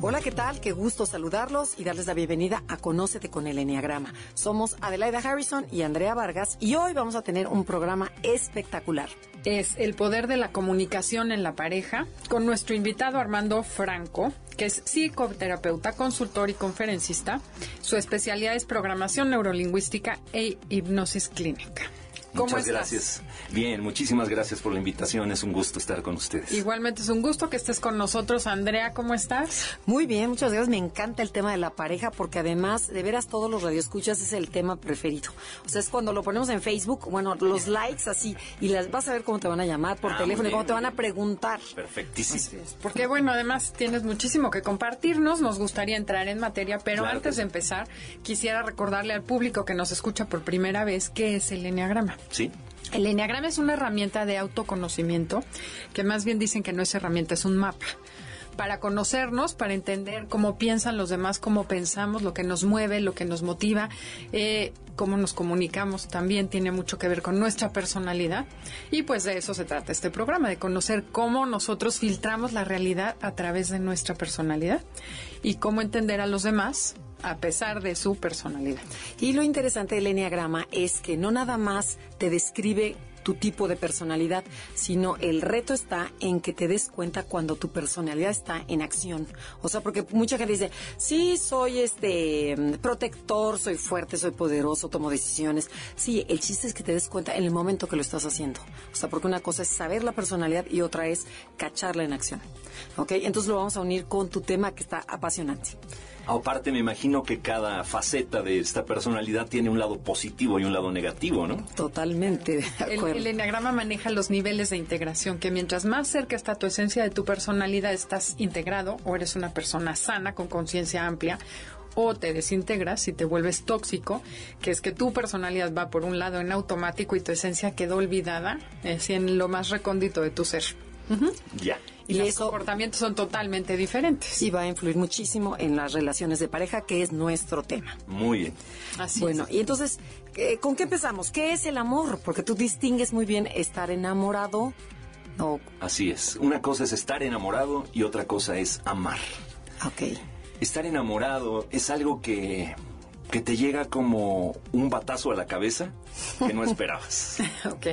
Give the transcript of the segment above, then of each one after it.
Hola, ¿qué tal? Qué gusto saludarlos y darles la bienvenida a Conócete con el Enneagrama. Somos Adelaida Harrison y Andrea Vargas y hoy vamos a tener un programa espectacular. Es el poder de la comunicación en la pareja con nuestro invitado Armando Franco, que es psicoterapeuta, consultor y conferencista. Su especialidad es programación neurolingüística e hipnosis clínica. Muchas gracias. Bien, muchísimas gracias por la invitación. Es un gusto estar con ustedes. Igualmente es un gusto que estés con nosotros. Andrea, ¿cómo estás? Muy bien, muchas gracias. Me encanta el tema de la pareja porque además, de veras, todos los radioescuchas es el tema preferido. O sea, es cuando lo ponemos en Facebook, bueno, los likes así, y las vas a ver cómo te van a llamar por Ah, teléfono y cómo te van a preguntar. Perfectísimo. Porque bueno, además tienes muchísimo que compartirnos, nos gustaría entrar en materia, pero Claro antes de empezar, quisiera recordarle al público que nos escucha por primera vez qué es el Enneagrama. ¿Sí? El Enneagrama es una herramienta de autoconocimiento, que más bien dicen que no es herramienta, es un mapa. Para conocernos, para entender cómo piensan los demás, cómo pensamos, lo que nos mueve, lo que nos motiva, eh, cómo nos comunicamos, también tiene mucho que ver con nuestra personalidad. Y pues de eso se trata este programa, de conocer cómo nosotros filtramos la realidad a través de nuestra personalidad y cómo entender a los demás a pesar de su personalidad. Y lo interesante del Enneagrama es que no nada más te describe tu tipo de personalidad, sino el reto está en que te des cuenta cuando tu personalidad está en acción. O sea, porque mucha gente dice, sí, soy este protector, soy fuerte, soy poderoso, tomo decisiones. Sí, el chiste es que te des cuenta en el momento que lo estás haciendo. O sea, porque una cosa es saber la personalidad y otra es cacharla en acción. ¿Ok? Entonces lo vamos a unir con tu tema que está apasionante. Aparte, me imagino que cada faceta de esta personalidad tiene un lado positivo y un lado negativo, ¿no? Totalmente de El, acuerdo. el enneagrama maneja los niveles de integración, que mientras más cerca está tu esencia de tu personalidad, estás integrado o eres una persona sana con conciencia amplia, o te desintegras y te vuelves tóxico, que es que tu personalidad va por un lado en automático y tu esencia quedó olvidada, es en lo más recóndito de tu ser. Ya. Y, Y los eso- comportamientos son totalmente diferentes. y va a influir muchísimo en las relaciones de pareja, que es nuestro tema. Muy bien. Así bueno, es. y entonces, eh, ¿con qué empezamos? ¿Qué es el amor? Porque tú distingues muy bien estar enamorado o... Así es. Una cosa es estar enamorado y otra cosa es amar. Ok. Estar enamorado es algo que, que te llega como un batazo a la cabeza que no esperabas. ok.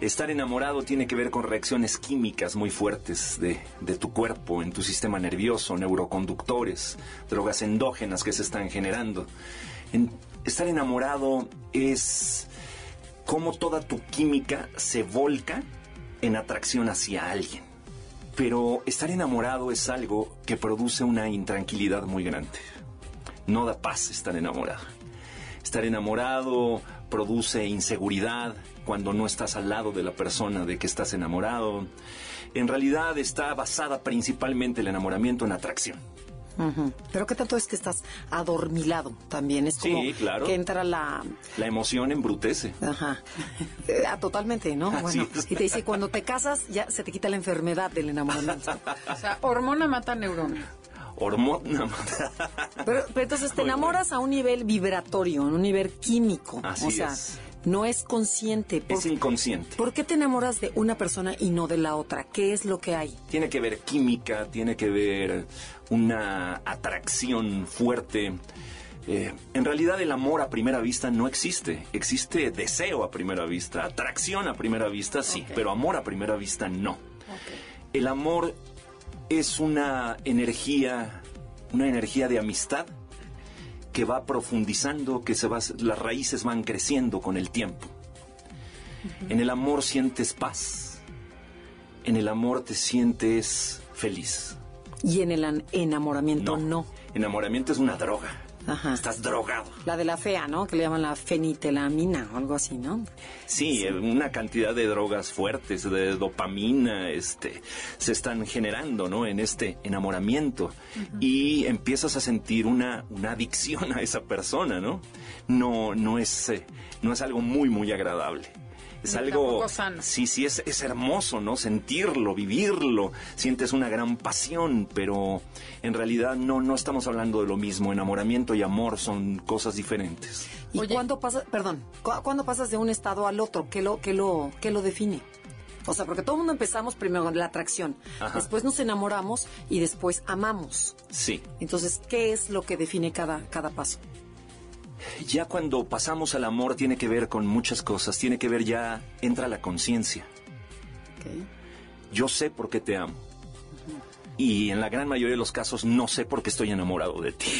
Estar enamorado tiene que ver con reacciones químicas muy fuertes de, de tu cuerpo, en tu sistema nervioso, neuroconductores, drogas endógenas que se están generando. En- estar enamorado es cómo toda tu química se volca en atracción hacia alguien. Pero estar enamorado es algo que produce una intranquilidad muy grande. No da paz estar enamorado. Estar enamorado produce inseguridad cuando no estás al lado de la persona de que estás enamorado. En realidad está basada principalmente el enamoramiento en atracción. Pero ¿qué tanto es que estás adormilado también? Es como Sí, claro. que entra la... La emoción embrutece. Ajá. Eh, ah, totalmente, ¿no? Así bueno, es. y te dice, cuando te casas ya se te quita la enfermedad del enamoramiento. O sea, hormona mata neurona. Hormona. Pero, pero entonces te enamoras a un nivel vibratorio, a un nivel químico. Así o sea, es. No es consciente. ¿Por, es inconsciente. por qué te enamoras de una persona y no de la otra? ¿Qué es lo que hay? Tiene que ver química, tiene que ver una atracción fuerte. Eh, en realidad el amor a primera vista no existe. Existe deseo a primera vista, atracción a primera vista sí, pero amor a primera vista no. El amor es una energía, una energía de amistad que va profundizando, que se va, las raíces van creciendo con el tiempo. En el amor sientes paz. En el amor te sientes feliz. Y en el enamoramiento no. Enamoramiento es una droga. Ajá. Estás drogado. La de la fea, ¿no? Que le llaman la fenitelamina o algo así, ¿no? Sí, una cantidad de drogas fuertes, de dopamina, este, se están generando, ¿no? En este enamoramiento y empiezas a sentir una, una adicción a esa persona, ¿no? No, no es, eh, no es algo muy, muy agradable. Es Ni algo, sano. sí, sí, es, es hermoso, ¿no? Sentirlo, vivirlo, sientes una gran pasión, pero en realidad no, no estamos hablando de lo mismo. Enamoramiento y amor son cosas diferentes. ¿Y Oye. cuándo pasas, perdón, cu- cuándo pasas de un estado al otro? ¿Qué lo, qué lo, qué lo define? O sea, porque todo el mundo empezamos primero con la atracción, Ajá. después nos enamoramos y después amamos. Sí. Entonces, ¿qué es lo que define cada, cada paso? Ya cuando pasamos al amor tiene que ver con muchas cosas, tiene que ver ya, entra la conciencia. Yo sé por qué te amo. Y en la gran mayoría de los casos no sé por qué estoy enamorado de ti.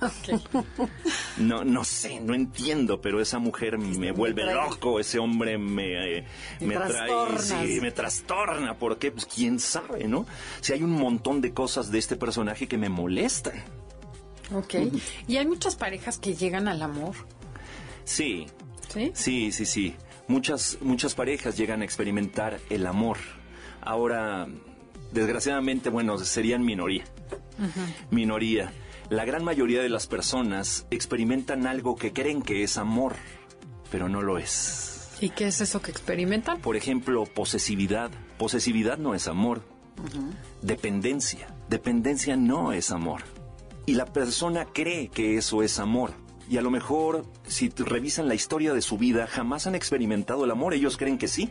No, no sé, no entiendo, pero esa mujer me vuelve loco, ese hombre me, eh, Me me trae, sí, me trastorna, ¿por qué? Pues quién sabe, ¿no? Si hay un montón de cosas de este personaje que me molestan. Ok. Y hay muchas parejas que llegan al amor, Sí, ¿sí? Sí, sí, sí. Muchas, muchas parejas llegan a experimentar el amor. Ahora, desgraciadamente, bueno, serían minoría. Minoría. La gran mayoría de las personas experimentan algo que creen que es amor, pero no lo es. ¿Y qué es eso que experimentan? Por ejemplo, posesividad. Posesividad no es amor. Dependencia. Dependencia no es amor. Y la persona cree que eso es amor. Y a lo mejor, si revisan la historia de su vida, jamás han experimentado el amor. Ellos creen que sí.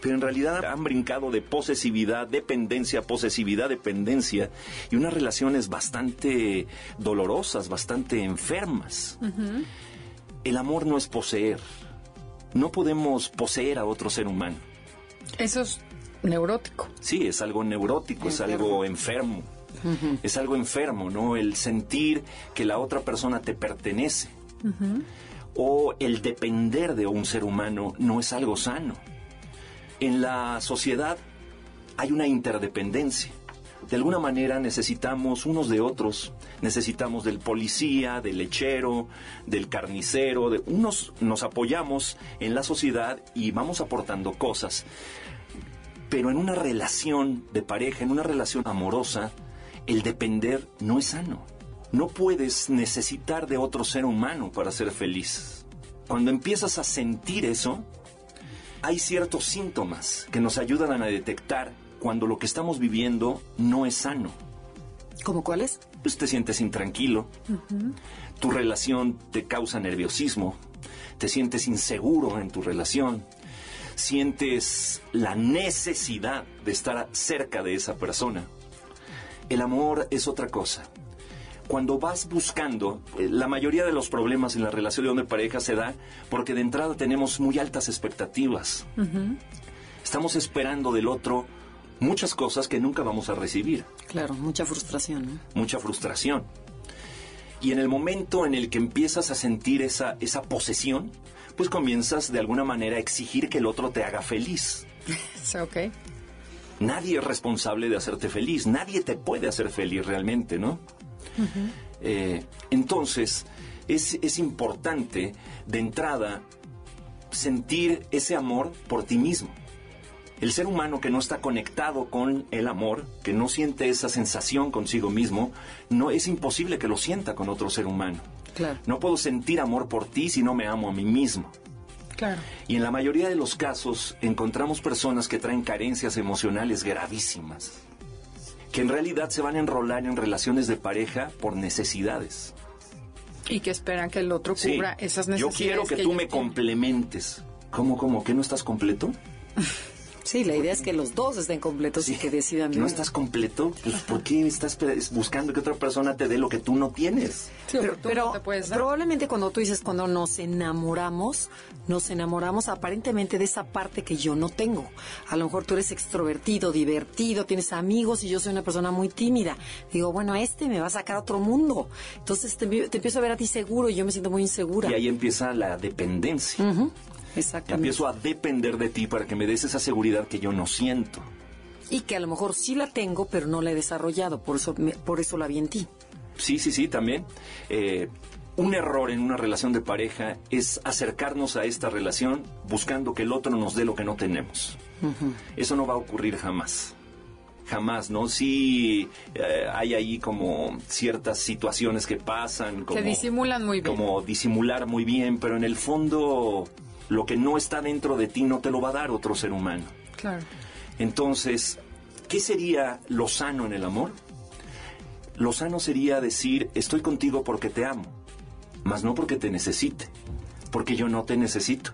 Pero en realidad han brincado de posesividad, dependencia, posesividad, dependencia. Y unas relaciones bastante dolorosas, bastante enfermas. El amor no es poseer. No podemos poseer a otro ser humano. Eso es neurótico. Sí, es algo neurótico, es algo enfermo. Es algo enfermo, ¿no? El sentir que la otra persona te pertenece. O el depender de un ser humano no es algo sano. En la sociedad hay una interdependencia. De alguna manera necesitamos unos de otros, necesitamos del policía, del lechero, del carnicero, de unos nos apoyamos en la sociedad y vamos aportando cosas. Pero en una relación de pareja, en una relación amorosa, el depender no es sano. No puedes necesitar de otro ser humano para ser feliz. Cuando empiezas a sentir eso, hay ciertos síntomas que nos ayudan a detectar cuando lo que estamos viviendo no es sano. ¿Cómo cuáles? Pues te sientes intranquilo, tu relación te causa nerviosismo, te sientes inseguro en tu relación, sientes la necesidad de estar cerca de esa persona. El amor es otra cosa. Cuando vas buscando, eh, la mayoría de los problemas en la relación de pareja se da porque de entrada tenemos muy altas expectativas. Estamos esperando del otro muchas cosas que nunca vamos a recibir Claro, mucha frustración, mucha frustración. Y en el momento en el que empiezas a sentir esa, esa posesión, pues comienzas de alguna manera a exigir que el otro te haga feliz. Ok. Nadie es responsable de hacerte feliz, nadie te puede hacer feliz realmente, ¿no? Eh, entonces, es, es importante de entrada sentir ese amor por ti mismo. El ser humano que no está conectado con el amor, que no siente esa sensación consigo mismo, no es imposible que lo sienta con otro ser humano. Claro. No puedo sentir amor por ti si no me amo a mí mismo. Claro. Y en la mayoría de los casos encontramos personas que traen carencias emocionales gravísimas, que en realidad se van a enrolar en relaciones de pareja por necesidades. Y que esperan que el otro Sí, cubra esas yo necesidades. quiero que, tú me complementes. ¿Cómo, cómo? ¿Que no estás completo? Sí, la idea es que los dos estén completos y que decidan. ¿No estás completo? Pues ¿por qué estás buscando que otra persona te dé lo que tú no tienes? Sí, Pero, pero no te puedes dar. probablemente cuando tú dices cuando nos enamoramos, nos enamoramos aparentemente de esa parte que yo no tengo. A lo mejor tú eres extrovertido, divertido, tienes amigos y yo soy una persona muy tímida. Digo, bueno, este me va a sacar a otro mundo. Entonces te, te empiezo a ver a ti seguro y yo me siento muy insegura. Y ahí empieza la dependencia. Exactamente. Empiezo a depender de ti para que me des esa seguridad que yo no siento. Y que a lo mejor sí la tengo, pero no la he desarrollado. Por eso, me- por eso la vi en ti. Sí, sí, sí, también. Eh, un error en una relación de pareja es acercarnos a esta relación buscando que el otro nos dé lo que no tenemos. Eso no va a ocurrir jamás. Jamás, ¿no? Sí eh, hay ahí como ciertas situaciones que pasan. Como, que disimulan muy bien. Como disimular muy bien, pero en el fondo lo que no está dentro de ti no te lo va a dar otro ser humano. Claro. Entonces, ¿qué sería lo sano en el amor? Lo sano sería decir, estoy contigo porque te amo, mas no porque te necesite, porque yo no te necesito.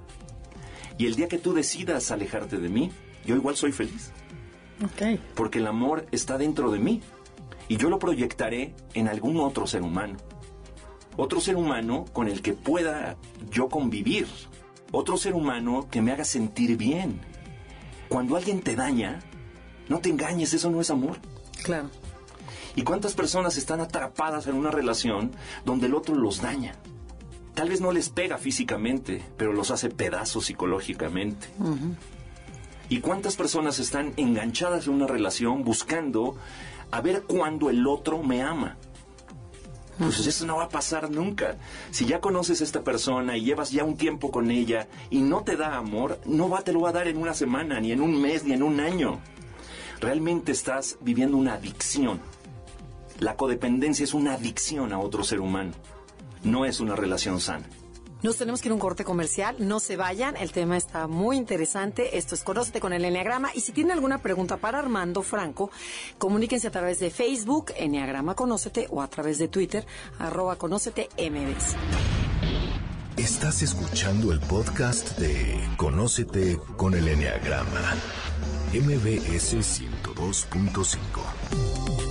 Y el día que tú decidas alejarte de mí, yo igual soy feliz. Ok. Porque el amor está dentro de mí y yo lo proyectaré en algún otro ser humano. Otro ser humano con el que pueda yo convivir. Otro ser humano que me haga sentir bien. Cuando alguien te daña, no te engañes, eso no es amor. Claro. ¿Y cuántas personas están atrapadas en una relación donde el otro los daña? Tal vez no les pega físicamente, pero los hace pedazos psicológicamente. ¿Y cuántas personas están enganchadas en una relación buscando a ver cuándo el otro me ama? Pues eso no va a pasar nunca. Si ya conoces a esta persona y llevas ya un tiempo con ella y no te da amor, no va, te lo va a dar en una semana, ni en un mes, ni en un año. Realmente estás viviendo una adicción. La codependencia es una adicción a otro ser humano. No es una relación sana. Nos tenemos que ir a un corte comercial, no se vayan, el tema está muy interesante. Esto es Conócete con el Enneagrama. Y si tienen alguna pregunta para Armando Franco, comuníquense a través de Facebook, Enneagrama Conócete, o a través de Twitter, arroba Conócete MBS. Estás escuchando el podcast de Conócete con el Enneagrama, MBS 102.5.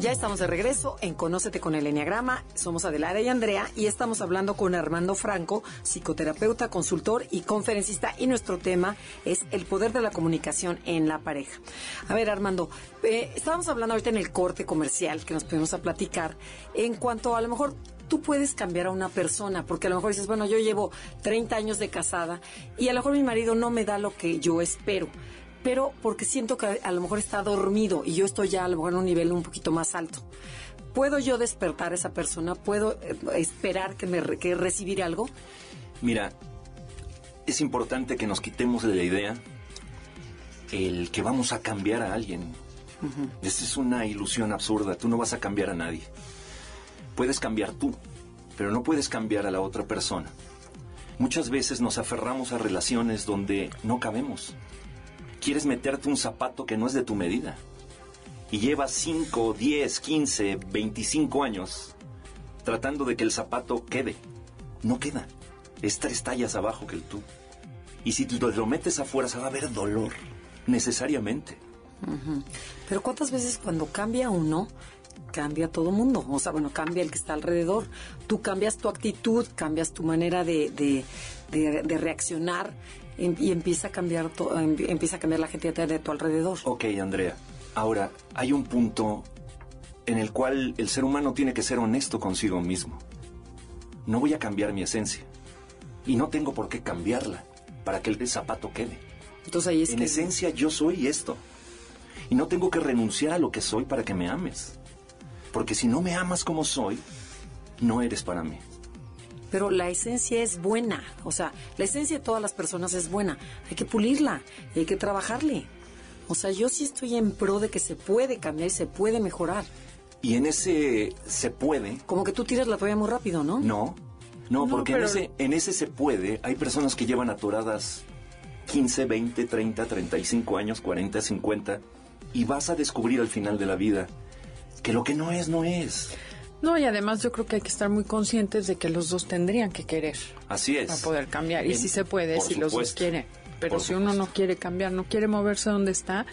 Ya estamos de regreso en Conócete con el Enneagrama. Somos Adelaida y Andrea y estamos hablando con Armando Franco, psicoterapeuta, consultor y conferencista. Y nuestro tema es el poder de la comunicación en la pareja. A ver, Armando, eh, estábamos hablando ahorita en el corte comercial que nos pudimos a platicar en cuanto a lo mejor tú puedes cambiar a una persona, porque a lo mejor dices, bueno, yo llevo 30 años de casada y a lo mejor mi marido no me da lo que yo espero pero porque siento que a lo mejor está dormido y yo estoy ya a lo mejor en un nivel un poquito más alto. ¿Puedo yo despertar a esa persona? ¿Puedo eh, esperar que, me, que recibir algo? Mira, es importante que nos quitemos de la idea el que vamos a cambiar a alguien. Esa es una ilusión absurda. Tú no vas a cambiar a nadie. Puedes cambiar tú, pero no puedes cambiar a la otra persona. Muchas veces nos aferramos a relaciones donde no cabemos quieres meterte un zapato que no es de tu medida. Y llevas 5, 10, 15, 25 años tratando de que el zapato quede. No queda. Es tres tallas abajo que el tú. Y si tú lo metes afuera, se va a haber dolor. Necesariamente. Pero ¿cuántas veces cuando cambia uno, cambia todo mundo? O sea, bueno, cambia el que está alrededor. Tú cambias tu actitud, cambias tu manera de, de, reaccionar y empieza a cambiar em, empieza a cambiar la gente de tu alrededor. Ok, Andrea. Ahora, hay un punto en el cual el ser humano tiene que ser honesto consigo mismo. No voy a cambiar mi esencia. Y no tengo por qué cambiarla para que el zapato quede. Entonces ahí es en esencia yo soy esto. Y no tengo que renunciar a lo que soy para que me ames. Porque si no me amas como soy, no eres para mí pero la esencia es buena. O sea, la esencia de todas las personas es buena. Hay que pulirla y hay que trabajarle. O sea, yo sí estoy en pro de que se puede cambiar y se puede mejorar. Y en ese se puede. Como que tú tiras la toalla muy rápido, ¿no? No, no, porque en, ese, en ese se puede. Hay personas que llevan atoradas 15, 20, 30, 35 años, 40, 50, y vas a descubrir al final de la vida que lo que no es, no es. No, y además yo creo que hay que estar muy conscientes de que los dos tendrían que querer. Así es. Para poder cambiar. Y si se puede, si los dos quieren. Pero si uno no quiere cambiar, no quiere moverse donde está,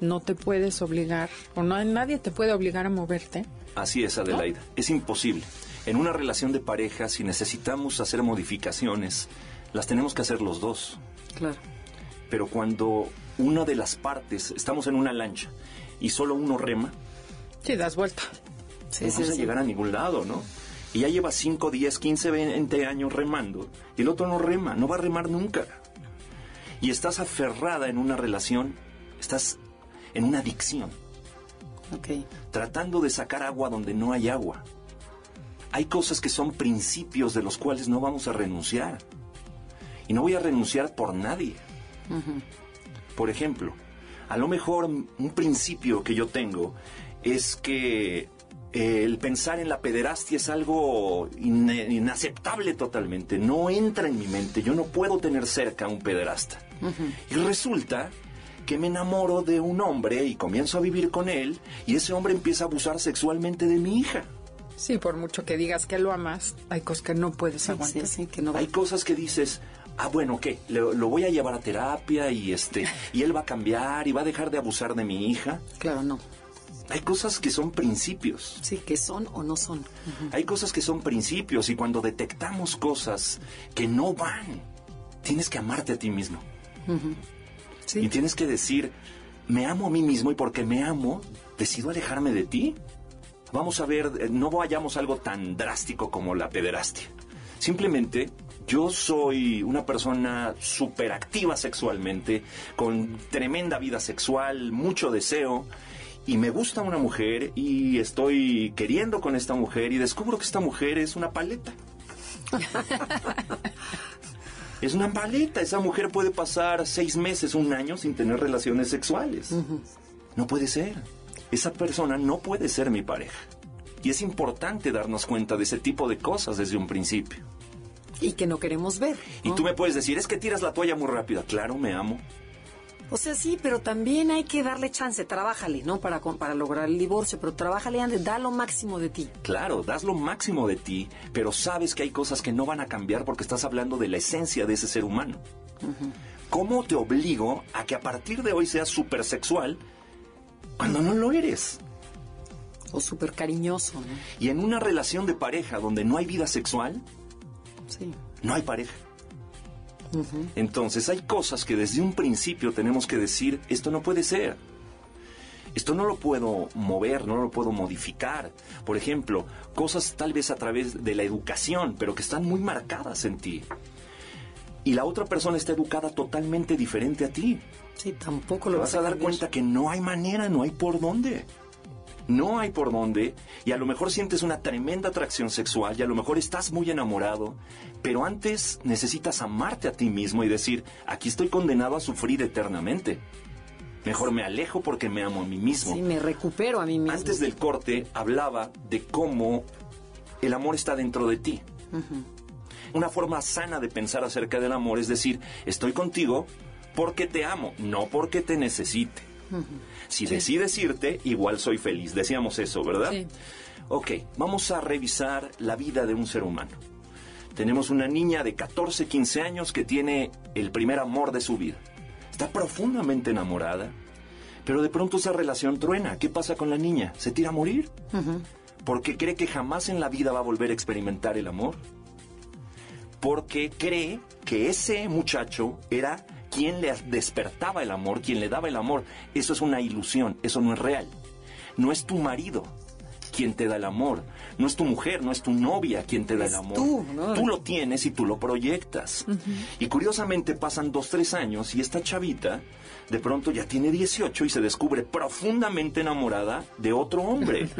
no te puedes obligar, o no, nadie te puede obligar a moverte. Así es, Adelaida. Es imposible. En una relación de pareja, si necesitamos hacer modificaciones, las tenemos que hacer los dos. Claro. Pero cuando una de las partes, estamos en una lancha y solo uno rema. Sí, das vuelta no vas a llegar a ningún lado, ¿no? Y ya lleva 5, 10, 15, 20 años remando y el otro no rema, no va a remar nunca. Y estás aferrada en una relación, estás en una adicción. tratando de sacar agua donde no hay agua. Hay cosas que son principios de los cuales no vamos a renunciar. Y no voy a renunciar por nadie. Por ejemplo, a lo mejor un principio que yo tengo es que eh, el pensar en la pederastia es algo inaceptable totalmente. No entra en mi mente. Yo no puedo tener cerca a un pederasta. Y resulta que me enamoro de un hombre y comienzo a vivir con él y ese hombre empieza a abusar sexualmente de mi hija. Sí, por mucho que digas que lo amas, hay cosas que no puedes aguantar. que no... Hay cosas que dices, ah, bueno, ¿qué? Lo, lo, voy a llevar a terapia y este y él va a cambiar y va a dejar de abusar de mi hija. Claro, no. Hay cosas que son principios. Sí, que son o no son. Hay cosas que son principios y cuando detectamos cosas que no van, tienes que amarte a ti mismo. sí. Y tienes que decir, me amo a mí mismo y porque me amo, decido alejarme de ti. Vamos a ver, eh, no vayamos a algo tan drástico como la pederastia. Simplemente yo soy una persona súper activa sexualmente, con tremenda vida sexual, mucho deseo, y me gusta una mujer y estoy queriendo con esta mujer y descubro que esta mujer es una paleta. es una paleta. Esa mujer puede pasar seis meses, un año sin tener relaciones sexuales. No puede ser. Esa persona no puede ser mi pareja. Y es importante darnos cuenta de ese tipo de cosas desde un principio. Y que no queremos ver. Y tú me puedes decir, es que tiras la toalla muy rápida. Claro, me amo. O sea, sí, pero también hay que darle chance, trabájale, ¿no? Para, para lograr el divorcio, pero trabájale antes, da lo máximo de ti. Claro, das lo máximo de ti, pero sabes que hay cosas que no van a cambiar porque estás hablando de la esencia de ese ser humano. ¿Cómo te obligo a que a partir de hoy seas súper sexual cuando no lo eres? O súper cariñoso, ¿no? Y en una relación de pareja donde no hay vida sexual, sí. no hay pareja. Entonces hay cosas que desde un principio tenemos que decir, esto no puede ser. Esto no lo puedo mover, no lo puedo modificar. Por ejemplo, cosas tal vez a través de la educación, pero que están muy marcadas en ti. Y la otra persona está educada totalmente diferente a ti. Sí, tampoco lo vas, a, dar cuenta que no hay manera, no hay por dónde no hay por dónde y a lo mejor sientes una tremenda atracción sexual y a lo mejor estás muy enamorado, pero antes necesitas amarte a ti mismo y decir, aquí estoy condenado a sufrir eternamente. Mejor me alejo porque me amo a mí mismo. Sí, me recupero a mí mismo. Antes del corte hablaba de cómo el amor está dentro de ti. Una forma sana de pensar acerca del amor es decir, estoy contigo porque te amo, no porque te necesite. Si decides irte, igual soy feliz. Decíamos eso, ¿verdad? Sí. Ok, vamos a revisar la vida de un ser humano. Tenemos una niña de 14, 15 años que tiene el primer amor de su vida. Está profundamente enamorada, pero de pronto esa relación truena. ¿Qué pasa con la niña? ¿Se tira a morir? Porque cree que jamás en la vida va a volver a experimentar el amor. Porque cree que ese muchacho era quien le despertaba el amor, quien le daba el amor. Eso es una ilusión, eso no es real. No es tu marido quien te da el amor, no es tu mujer, no es tu novia quien te da el amor. Tú, tú lo tienes y tú lo proyectas. Y curiosamente pasan dos, tres años y esta chavita de pronto ya tiene 18 y se descubre profundamente enamorada de otro hombre.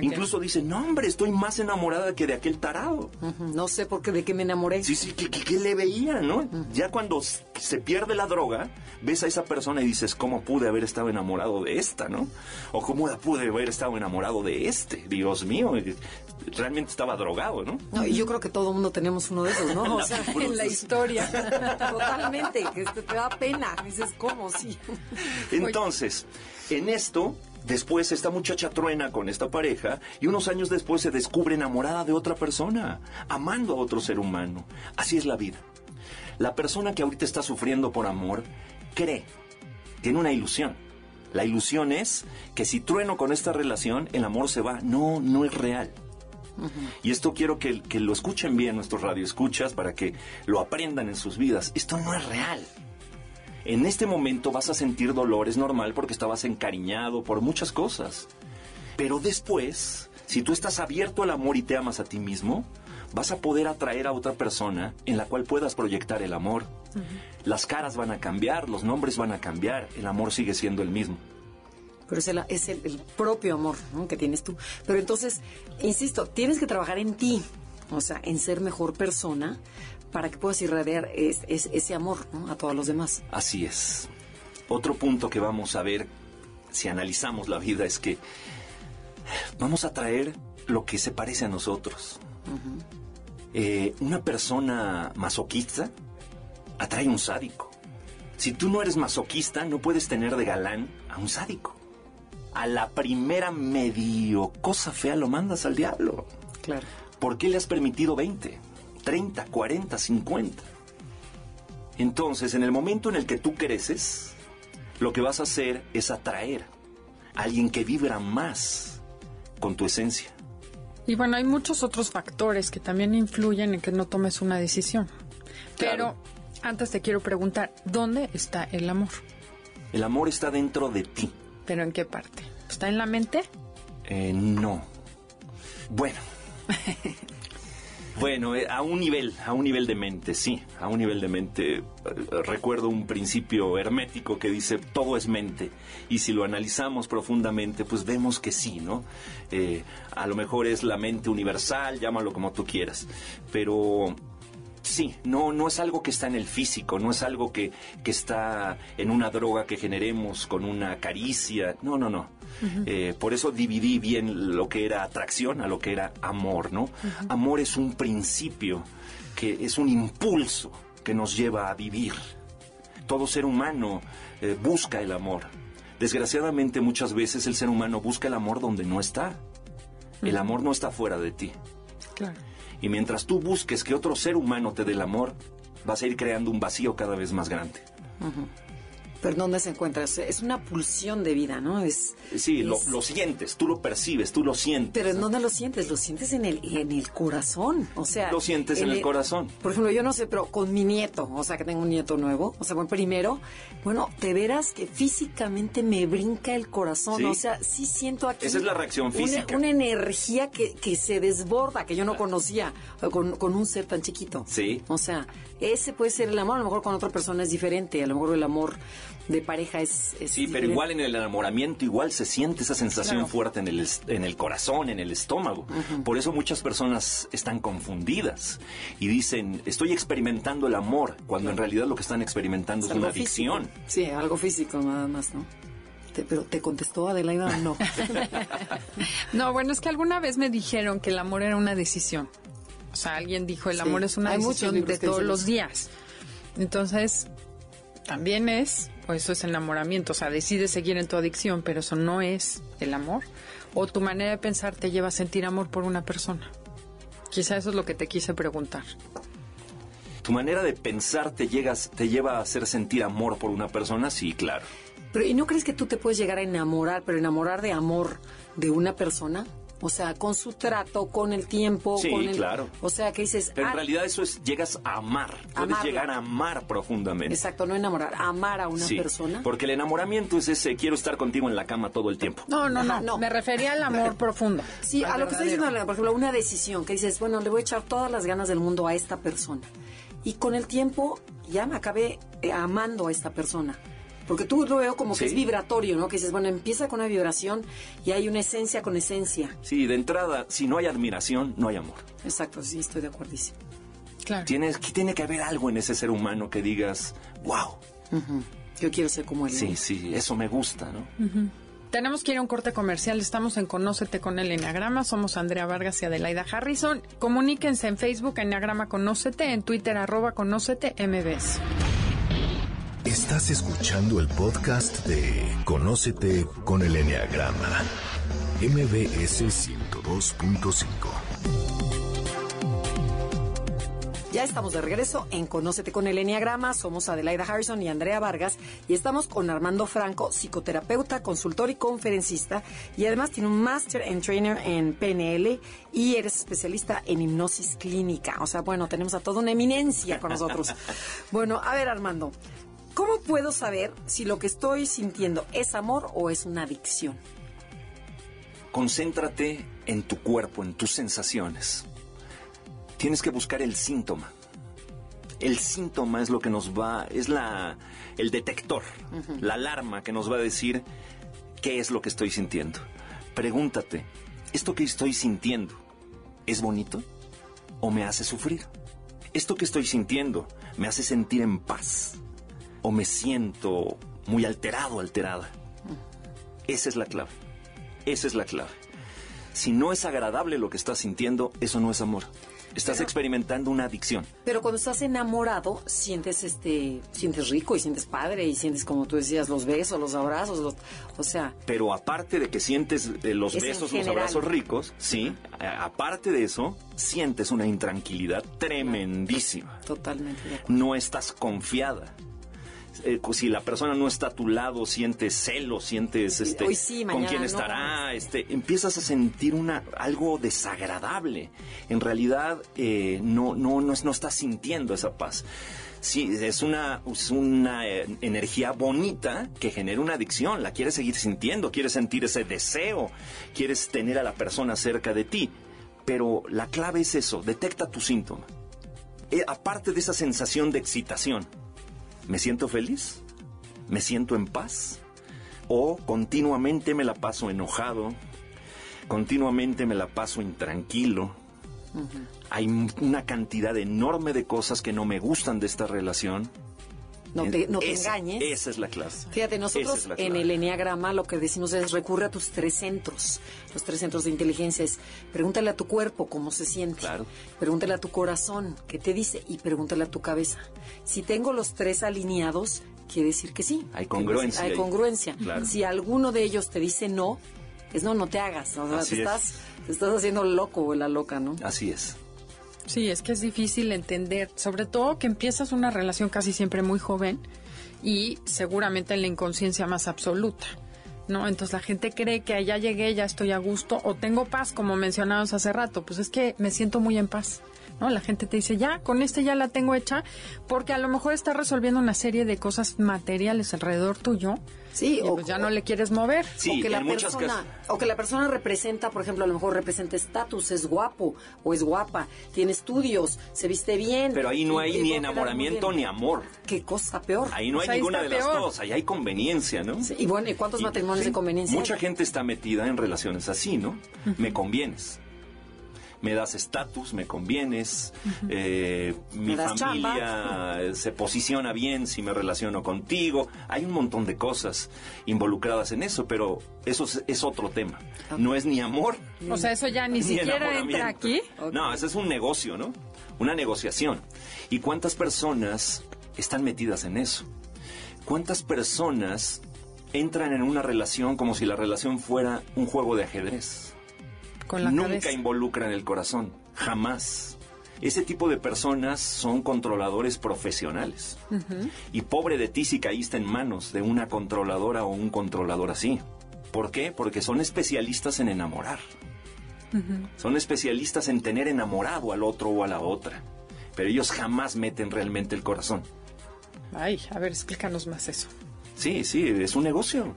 Incluso dice, no hombre, estoy más enamorada que de aquel tarado. No sé por qué, de qué me enamoré. Sí, sí, ¿qué, le veía, no? Ya cuando se pierde la droga, ves a esa persona y dices, ¿cómo pude haber estado enamorado de esta, no? O ¿cómo pude haber estado enamorado de este? Dios mío, realmente estaba drogado, ¿no? No, y yo creo que todo el mundo tenemos uno de esos, ¿no? O sea, en la historia. Totalmente, que te da pena. Dices, ¿cómo? Sí. Entonces, en esto Después esta muchacha truena con esta pareja y unos años después se descubre enamorada de otra persona, amando a otro ser humano. Así es la vida. La persona que ahorita está sufriendo por amor cree, tiene una ilusión. La ilusión es que si trueno con esta relación, el amor se va. No, no es real. Y esto quiero que, que, lo escuchen bien nuestros radioescuchas para que lo aprendan en sus vidas. Esto no es real. En este momento vas a sentir dolor, es normal porque estabas encariñado por muchas cosas. Pero después, si tú estás abierto al amor y te amas a ti mismo, vas a poder atraer a otra persona en la cual puedas proyectar el amor. Las caras van a cambiar, los nombres van a cambiar, el amor sigue siendo el mismo. pero es el, es el, propio amor ¿no? que tienes tú. Pero entonces, insisto, tienes que trabajar en ti, o sea, en ser mejor persona para que puedas irradiar ese amor a todos los demás. Así es. Otro punto que vamos a ver si analizamos la vida es que vamos a traer lo que se parece a nosotros. Eh, una persona masoquista atrae un sádico. Si tú no eres masoquista, no puedes tener de galán a un sádico. A la primera medio cosa fea lo mandas al diablo. Claro. ¿Por qué le has permitido 20, 30, 40, 50? Entonces, en el momento en el que tú creces, lo que vas a hacer es atraer a alguien que vibra más con tu esencia. Y bueno, hay muchos otros factores que también influyen en que no tomes una decisión. Pero antes te quiero preguntar, ¿dónde está el amor? El amor está dentro de ti. ¿Pero en qué parte? ¿Está en la mente? Eh, no. Bueno. Bueno, eh, a un nivel, a un nivel de mente, sí, a un nivel de mente. Eh, recuerdo un principio hermético que dice todo es mente y si lo analizamos profundamente, pues vemos que sí, ¿no? Eh, a lo mejor es la mente universal, llámalo como tú quieras, pero sí, no, no es algo que está en el físico, no es algo que, que está en una droga que generemos con una caricia, no, no, no. Eh, por eso dividí bien lo que era atracción a lo que era amor, ¿no? Amor es un principio, que es un impulso que nos lleva a vivir. Todo ser humano eh, busca el amor. Desgraciadamente muchas veces el ser humano busca el amor donde no está. El amor no está fuera de ti. Claro. Y mientras tú busques que otro ser humano te dé el amor, vas a ir creando un vacío cada vez más grande pero ¿dónde se encuentra? Es una pulsión de vida, ¿no? Es, sí, Lo, sientes, tú lo percibes, tú lo sientes. Pero ¿en dónde lo sientes? Lo sientes en el, en el corazón, o sea... Lo sientes en, el, corazón. Por ejemplo, yo no sé, pero con mi nieto, o sea, que tengo un nieto nuevo, o sea, bueno, primero, bueno, te verás que físicamente me brinca el corazón, o sea, sí siento aquí... Esa es la reacción física. Una, energía que, que, se desborda, que yo no conocía con, con un ser tan chiquito. Sí. O sea, ese puede ser el amor, a lo mejor con otra persona es diferente, a lo mejor el amor de pareja es... sí, pero igual en el enamoramiento igual se siente esa sensación fuerte en el, en el corazón, en el estómago. Por eso muchas personas están confundidas y dicen, estoy experimentando el amor, cuando en realidad lo que están experimentando es, una adicción. Sí, algo físico nada más, ¿no? pero te contestó Adelaida o no. no, bueno, es que alguna vez me dijeron que el amor era una decisión. O sea, alguien dijo, el amor es una decisión de todos los días. Entonces, también es, o eso es enamoramiento, o sea, decides seguir en tu adicción, pero eso no es el amor. O tu manera de pensar te lleva a sentir amor por una persona. Quizá eso es lo que te quise preguntar. ¿Tu manera de pensar te, llegas, te lleva a hacer sentir amor por una persona? Sí, claro. Pero ¿y no crees que tú te puedes llegar a enamorar, pero enamorar de amor de una persona? O sea, con su trato, con el tiempo. Sí, con el, claro. O sea, que dices. Pero en realidad eso es, llegas a amar. Puedes llegar a amar profundamente. Exacto, no enamorar, amar a una persona. Porque el enamoramiento es ese, quiero estar contigo en la cama todo el tiempo. No, no, no. no. Me refería al amor profundo. Sí, a lo que está diciendo, por ejemplo, una decisión que dices, bueno, le voy a echar todas las ganas del mundo a esta persona. Y con el tiempo ya me acabé eh, amando a esta persona. Porque tú lo veo como que es vibratorio, ¿no? Que dices, bueno, empieza con una vibración y hay una esencia con esencia. Sí, de entrada, si no hay admiración, no hay amor. Exacto, sí, estoy de acuerdísimo. Claro. Tienes, tiene que haber algo en ese ser humano que digas, wow. Yo quiero ser como él. Sí, sí, eso me gusta, ¿no? Tenemos que ir a un corte comercial. Estamos en Conócete con el Enneagrama. Somos Andrea Vargas y Adelaida Harrison. Comuníquense en Facebook, Enneagrama Conócete, en Twitter, arroba Conócete MBS. Estás escuchando el podcast de Conócete con el Enneagrama, MBS 102.5. Ya estamos de regreso en Conócete con el Enneagrama. Somos Adelaida Harrison y Andrea Vargas y estamos con Armando Franco, psicoterapeuta, consultor y conferencista. Y además tiene un Master en Trainer en PNL y eres especialista en hipnosis clínica. O sea, bueno, tenemos a toda una eminencia con nosotros. bueno, a ver, Armando, ¿Cómo puedo saber si lo que estoy sintiendo es amor o es una adicción? Concéntrate en tu cuerpo, en tus sensaciones. Tienes que buscar el síntoma. El síntoma es lo que nos va, es la, el detector, la alarma que nos va a decir ¿qué es lo que estoy sintiendo? Pregúntate, ¿esto que estoy sintiendo es bonito o me hace sufrir? ¿Esto que estoy sintiendo me hace sentir en paz o me siento muy alterado, alterada? Esa es la clave. Esa es la clave. Si no es agradable lo que estás sintiendo, eso no es amor. Estás experimentando una adicción. Pero cuando estás enamorado, sientes este, sientes rico y sientes padre y sientes como tú decías los besos, los abrazos, los- o sea, Pero aparte de que sientes eh, los besos, los abrazos ricos, sí, a- aparte de eso, sientes una intranquilidad tremendísima. totalmente de acuerdo. No estás confiada. Eh, si la persona no está a tu lado, sientes celos, sientes este, Hoy sí, con quién no. estará, este, empiezas a sentir una algo desagradable. En realidad eh, no, no, no, no estás sintiendo esa paz. Sí, es una, es una eh, energía bonita que genera una adicción. La quieres seguir sintiendo, quieres sentir ese deseo, quieres tener a la persona cerca de ti. Pero la clave es eso, detecta tu síntoma. Eh, aparte de esa sensación de excitación, ¿me siento feliz? ¿Me siento en paz? ¿O continuamente me la paso enojado? ¿Continuamente me la paso intranquilo? Hay una cantidad enorme de cosas que no me gustan de esta relación. No te, no te Esa- engañes. Esa es la clase. Fíjate, nosotros es en el Enneagrama lo que decimos es recurre a tus tres centros, los tres centros de inteligencia. Es pregúntale a tu cuerpo cómo se siente. Claro. Pregúntale a tu corazón qué te dice y pregúntale a tu cabeza. Si tengo los tres alineados, quiere decir que sí. Hay congruencia Hay congruencia. Claro. Si alguno de ellos te dice no, es no, no te hagas. O sea, te es. estás, te estás haciendo loco o la loca, ¿no? Así es. Sí, es que es difícil entender, sobre todo que empiezas una relación casi siempre muy joven y seguramente en la inconsciencia más absoluta. ¿No? Entonces la gente cree que ya llegué, ya estoy a gusto o tengo paz, como mencionábamos hace rato. Pues es que me siento muy en paz. ¿no? La gente te dice, ya, con este ya la tengo hecha, porque a lo mejor está resolviendo una serie de cosas materiales alrededor tuyo. Sí, y pues ya no le quieres mover. Sí, o que la en muchas persona o que la persona representa por ejemplo a lo mejor representa estatus es guapo o es guapa tiene estudios se viste bien Pero ahí no hay y ni enamoramiento ni amor. qué cosa peor Ahí no Pues hay ahí ninguna de las dos. Ahí hay conveniencia, ¿no? Sí, y bueno y cuántos Y- matrimonios sí, de conveniencia Mucha hay? gente está metida en relaciones así, ¿no? Me convienes. Me das estatus, me convienes, eh, mi familia se posiciona bien si me relaciono contigo. Hay un montón de cosas involucradas en eso, pero eso es, es otro tema. No es ni amor O sea, eso ya ni siquiera entra aquí. No, ese es un negocio, ¿no? Una negociación. ¿Y cuántas personas están metidas en eso? ¿Cuántas personas entran en una relación como si la relación fuera un juego de ajedrez? Con la Nunca cabeza. involucran el corazón, jamás. Ese tipo de personas son controladores profesionales. Y pobre de ti si caíste en manos de una controladora o un controlador así. ¿Por qué? Porque son especialistas en enamorar. Son especialistas en tener enamorado al otro o a la otra. Pero ellos jamás meten realmente el corazón. Ay, a ver, explícanos más eso. Sí, sí, es un negocio.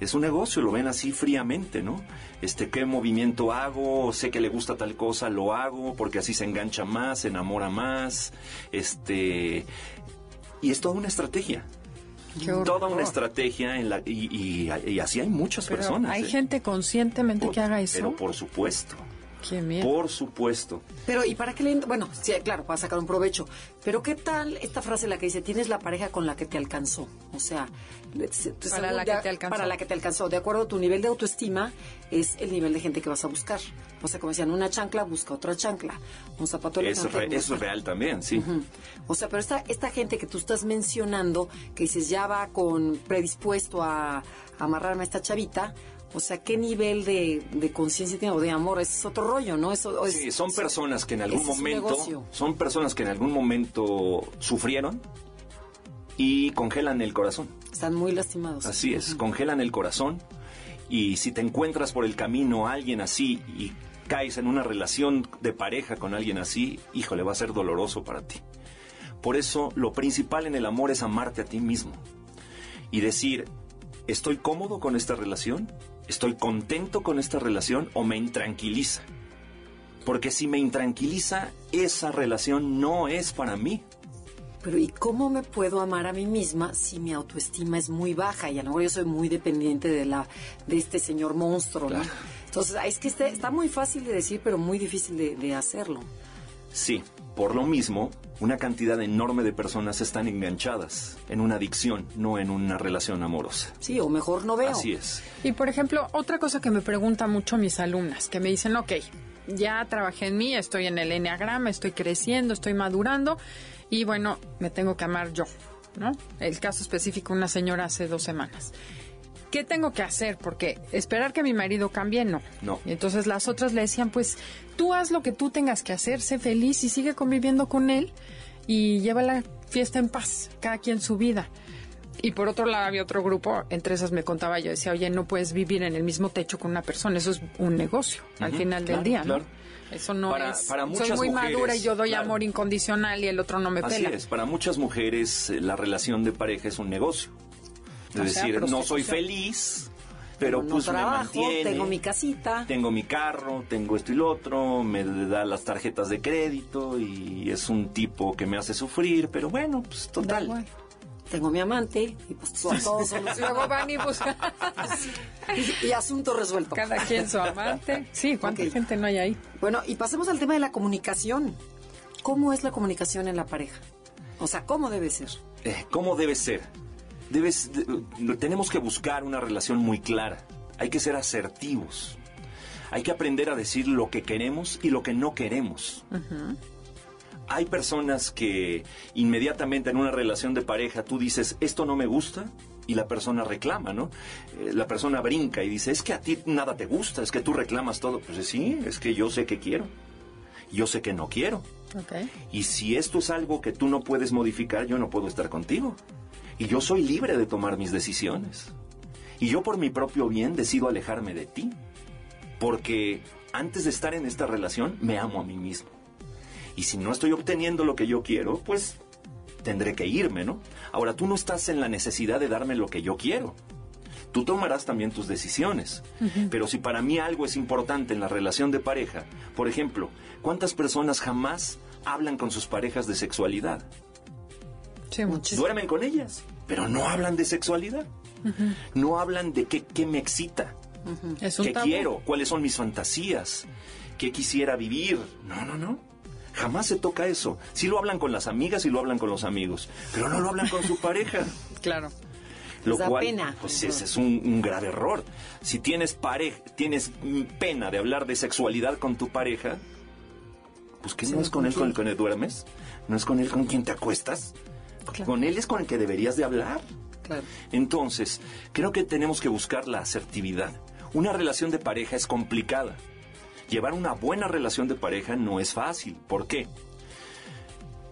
Es un negocio, lo ven así fríamente, ¿no? Este, ¿qué movimiento hago? Sé que le gusta tal cosa, lo hago, porque así se engancha más, se enamora más. Este. Y es toda una estrategia. Toda una estrategia en la, y, y- y así hay muchas Pero personas. hay ¿eh? gente conscientemente Por- que haga eso. Pero por supuesto. Qué miedo. Por supuesto. Pero, ¿y para qué le.? Bueno, sí, claro, para sacar un provecho. Pero, ¿qué tal esta frase la que dice: tienes la pareja con la que te alcanzó? O sea, Para la de- que te alcanzó. Para la que te alcanzó. De acuerdo a tu nivel de autoestima, es el nivel de gente que vas a buscar. O sea, como decían, una chancla busca otra chancla. Un zapato Es, elegante re- es busca- real también, sí. O sea, pero esta, esta gente que tú estás mencionando, que dices ya va con predispuesto a, a amarrarme a esta chavita, o sea, ¿qué nivel de, de conciencia tiene o de amor? Es otro rollo, ¿no? Eso, es- Sí, son personas que en algún momento son personas que en algún momento sufrieron y congelan el corazón. Están muy lastimados. Así es, congelan el corazón y si te encuentras por el camino a alguien así y caes en una relación de pareja con alguien así, híjole, va a ser doloroso para ti. Por eso lo principal en el amor es amarte a ti mismo y decir, ¿estoy cómodo con esta relación? ¿Estoy contento con esta relación o me intranquiliza? Porque si me intranquiliza, esa relación no es para mí. Pero ¿y cómo me puedo amar a mí misma si mi autoestima es muy baja? Y a lo mejor yo soy muy dependiente de la de este señor monstruo, ¿no? Entonces, es que este, está muy fácil de decir, pero muy difícil de, de hacerlo. Sí, por lo mismo, una cantidad enorme de personas están enganchadas en una adicción, no en una relación amorosa. Sí, o mejor no veo. Así es. Y por ejemplo, otra cosa que me preguntan mucho mis alumnas, que me dicen, ok, ya trabajé en mí, estoy en el enneagrama, estoy creciendo, estoy madurando y bueno, me tengo que amar yo, ¿no? El caso específico, una señora hace dos semanas. ¿Qué tengo que hacer? Porque esperar que mi marido cambie, no. No. Y entonces las otras le decían, pues tú haz lo que tú tengas que hacer, sé feliz y sigue conviviendo con él y lleva la fiesta en paz, cada quien su vida. Y por otro lado había otro grupo, entre esas me contaba yo, decía, oye, no puedes vivir en el mismo techo con una persona, eso es un negocio al final del claro, día, ¿no? claro. Eso no Para- es, para soy muy mujeres, madura y yo doy claro. amor incondicional y el otro no me Así pela. es, para muchas mujeres eh, la relación de pareja es un negocio. Es O sea, decir, no soy feliz, pero no pues me trabajo, mantiene. tengo mi casita. Tengo mi carro, tengo esto y lo otro, me da las tarjetas de crédito y es un tipo que me hace sufrir, pero bueno, pues total. Tengo mi amante y pues todo, todo solucionado. Luego van y buscan y, y asunto resuelto. cada quien su amante. Sí, ¿cuánta gente no hay ahí? Bueno, y pasemos al tema de la comunicación. ¿Cómo es la comunicación en la pareja? O sea, ¿cómo debe ser? Eh, ¿Cómo debe ser? Debes, de- tenemos que buscar una relación muy clara. Hay que ser asertivos. Hay que aprender a decir lo que queremos y lo que no queremos. Hay personas que inmediatamente en una relación de pareja tú dices, esto no me gusta, y la persona reclama, ¿no? Eh, la persona brinca y dice, es que a ti nada te gusta, es que tú reclamas todo. Pues sí, es que yo sé que quiero. Yo sé que no quiero. Ok. Y si esto es algo que tú no puedes modificar, yo no puedo estar contigo. Y yo soy libre de tomar mis decisiones. Y yo por mi propio bien decido alejarme de ti. Porque antes de estar en esta relación, me amo a mí mismo. Y si no estoy obteniendo lo que yo quiero, pues tendré que irme, ¿no? Ahora, tú no estás en la necesidad de darme lo que yo quiero. Tú tomarás también tus decisiones. Pero si para mí algo es importante en la relación de pareja, por ejemplo, ¿cuántas personas jamás hablan con sus parejas de sexualidad? Sí, muchísimo. Duermen con ellas, pero no hablan de sexualidad. No hablan de qué, qué me excita, Es un qué tabú. quiero, cuáles son mis fantasías, qué quisiera vivir. No, no, no. Jamás se toca eso. Sí lo hablan con las amigas y lo hablan con los amigos, pero no lo hablan con su pareja. Claro. Lo da cual, pena. pues ese es un, un grave error. Si tienes pareja, tienes pena de hablar de sexualidad con tu pareja, pues que no es con él con el que duermes, no es con él con quien te acuestas, Claro. con él es con el que deberías de hablar. Claro. Entonces, creo que tenemos que buscar la asertividad. Una relación de pareja es complicada. Llevar una buena relación de pareja no es fácil. ¿Por qué?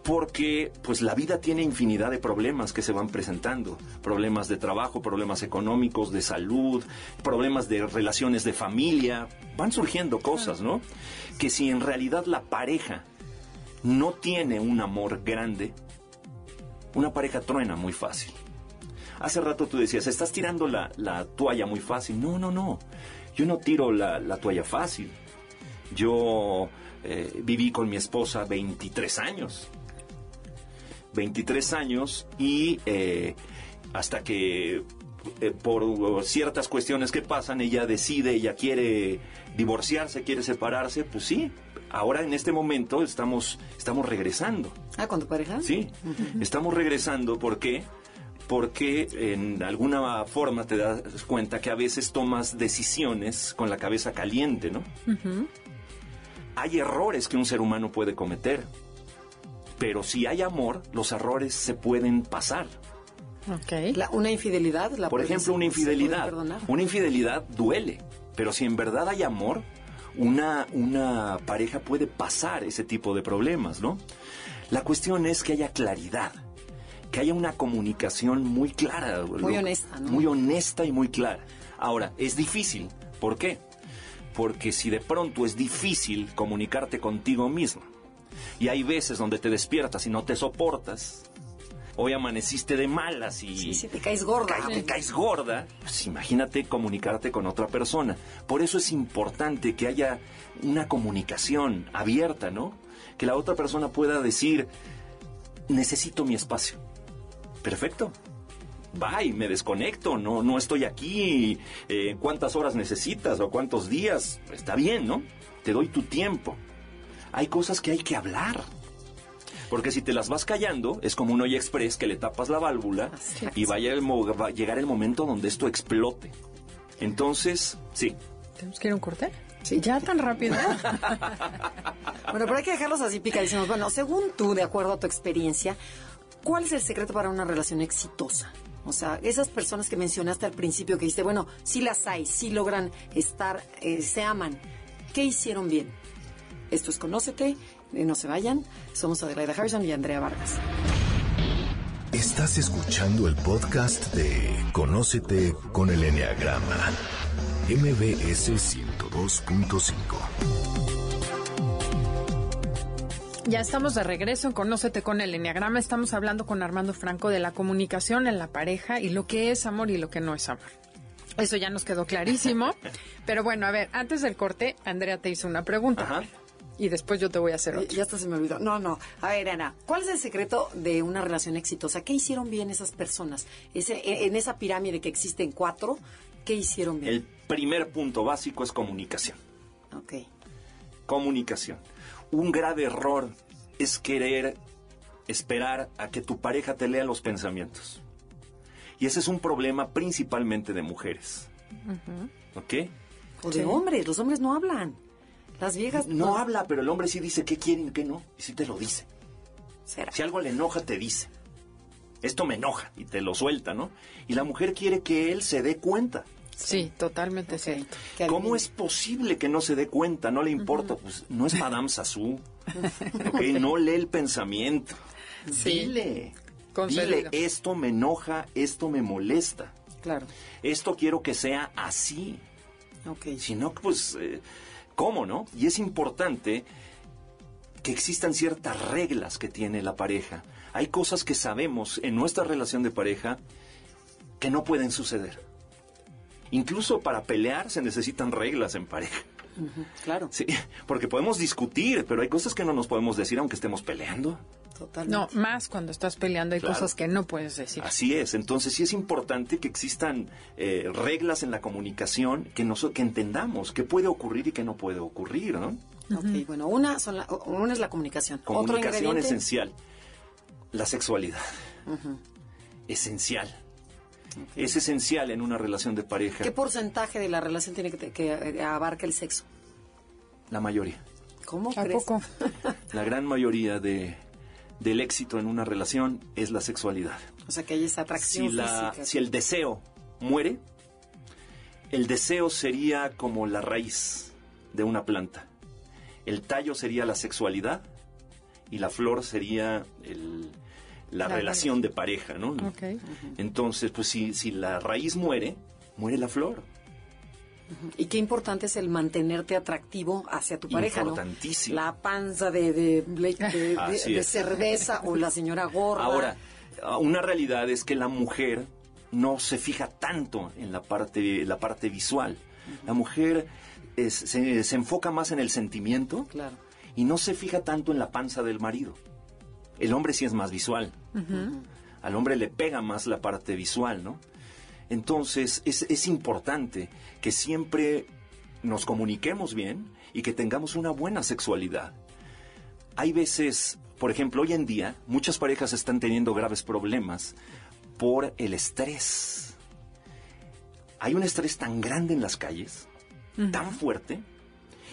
Porque pues la vida tiene infinidad de problemas que se van presentando, problemas de trabajo, problemas económicos, de salud, problemas de relaciones de familia, van surgiendo cosas, ¿no? Que si en realidad la pareja no tiene un amor grande, una pareja truena muy fácil. Hace rato tú decías, estás tirando la, la toalla muy fácil. No, no, no. Yo no tiro la, la toalla fácil. Yo eh, viví con mi esposa 23 años. 23 años y eh, hasta que eh, por ciertas cuestiones que pasan ella decide, ella quiere divorciarse, quiere separarse, pues sí, ahora en este momento estamos, estamos regresando. Ah, ¿con tu pareja? Sí, estamos regresando, ¿por qué? Porque en alguna forma te das cuenta que a veces tomas decisiones con la cabeza caliente, ¿no? Hay errores que un ser humano puede cometer, pero si hay amor, los errores se pueden pasar. Ok. La- una infidelidad, la Por ejemplo, una infidelidad. perdonar. Una infidelidad duele, pero si en verdad hay amor, una, una pareja puede pasar ese tipo de problemas, ¿no? La cuestión es que haya claridad, que haya una comunicación muy clara. Muy honesta, ¿no? Muy honesta y muy clara. Ahora, es difícil. ¿Por qué? Porque si de pronto es difícil comunicarte contigo mismo, y hay veces donde te despiertas y no te soportas, hoy amaneciste de malas y Sí, sí, te caes gorda. ca- te caes gorda, pues imagínate comunicarte con otra persona. Por eso es importante que haya una comunicación abierta, ¿no? Que la otra persona pueda decir, necesito mi espacio. Perfecto. Bye, me desconecto, no, no estoy aquí. Eh, ¿Cuántas horas necesitas o cuántos días? Está bien, ¿no? Te doy tu tiempo. Hay cosas que hay que hablar. Porque si te las vas callando, es como un hoy express que le tapas la válvula y vaya va a llegar el momento donde esto explote. Entonces, sí. ¿Tenemos que ir a un corte? Sí. ¿Ya tan rápido? bueno, pero hay que dejarlos así picadísimos. Bueno, según tú, de acuerdo a tu experiencia, ¿cuál es el secreto para una relación exitosa? O sea, esas personas que mencionaste al principio que dijiste, bueno, sí las hay, sí logran estar, eh, se aman. ¿Qué hicieron bien? Esto es Conócete, no se vayan. Somos Adelaida Harrison y Andrea Vargas. Estás escuchando el podcast de Conócete con el Enneagrama, MBS 102.5. Ya estamos de regreso en Conócete con el Enneagrama. Estamos hablando con Armando Franco de la comunicación en la pareja y lo que es amor y lo que no es amor. Eso ya nos quedó clarísimo. Pero bueno, a ver, antes del corte, Andrea te hizo una pregunta. Ajá. Y después yo te voy a hacer otra. Ya hasta se me olvidó. No, no. A ver, Ana, ¿cuál es el secreto de una relación exitosa? ¿Qué hicieron bien esas personas? Ese, e, en esa pirámide que existen cuatro, ¿qué hicieron bien? El primer punto básico es comunicación. Ok. Comunicación un grave error es querer esperar a que tu pareja te lea los pensamientos. Y ese es un problema principalmente de mujeres. ¿Ok? O de hombres, los hombres no hablan. Las viejas no, habla, pero el hombre sí dice qué quiere y qué no. Y sí te lo dice. Si algo le enoja, te dice. Esto me enoja y te lo suelta, ¿no? Y la mujer quiere que él se dé cuenta. Sí, totalmente cierto. ¿Cómo es posible que no se dé cuenta? No le importa. Pues no es Madame Sassou. No lee el pensamiento. Dile. Dile, esto me enoja, esto me molesta. Claro. Esto quiero que sea así. Okay. Si no, pues, eh, ¿cómo no? Y es importante que existan ciertas reglas que tiene la pareja. Hay cosas que sabemos en nuestra relación de pareja que no pueden suceder. Incluso para pelear se necesitan reglas en pareja. claro. Sí, porque podemos discutir, pero hay cosas que no nos podemos decir aunque estemos peleando. Totalmente. No, más cuando estás peleando hay cosas que no puedes decir. Así es, entonces sí es importante que existan eh, reglas en la comunicación que, nos, que entendamos qué puede ocurrir y qué no puede ocurrir, ¿no? Ok, bueno, una, son una es la comunicación. Comunicación esencial. La sexualidad. Esencial. Es esencial en una relación de pareja. ¿Qué porcentaje de la relación tiene que, que eh, abarca el sexo? La mayoría. ¿Cómo ¿A poco? La gran mayoría de, del éxito en una relación es la sexualidad. O sea, que hay esa atracción si, la, si el deseo muere, el deseo sería como la raíz de una planta. El tallo sería la sexualidad y la flor sería el, la, relación de pareja, ¿no? Entonces, pues si, si la raíz muere, muere la flor. Y qué importante es el mantenerte atractivo hacia tu pareja, Importantísimo. La panza de, de, cerveza o la señora gorda. Ahora, una realidad es que la mujer no se fija tanto en la parte, la parte visual. La mujer se, se, enfoca más en el sentimiento claro. y no se fija tanto en la panza del marido. El hombre sí es más visual. Al hombre le pega más la parte visual, ¿no? Entonces es, es importante que siempre nos comuniquemos bien y que tengamos una buena sexualidad. Hay veces, por ejemplo, hoy en día, muchas parejas están teniendo graves problemas por el estrés. Hay un estrés tan grande en las calles, tan fuerte,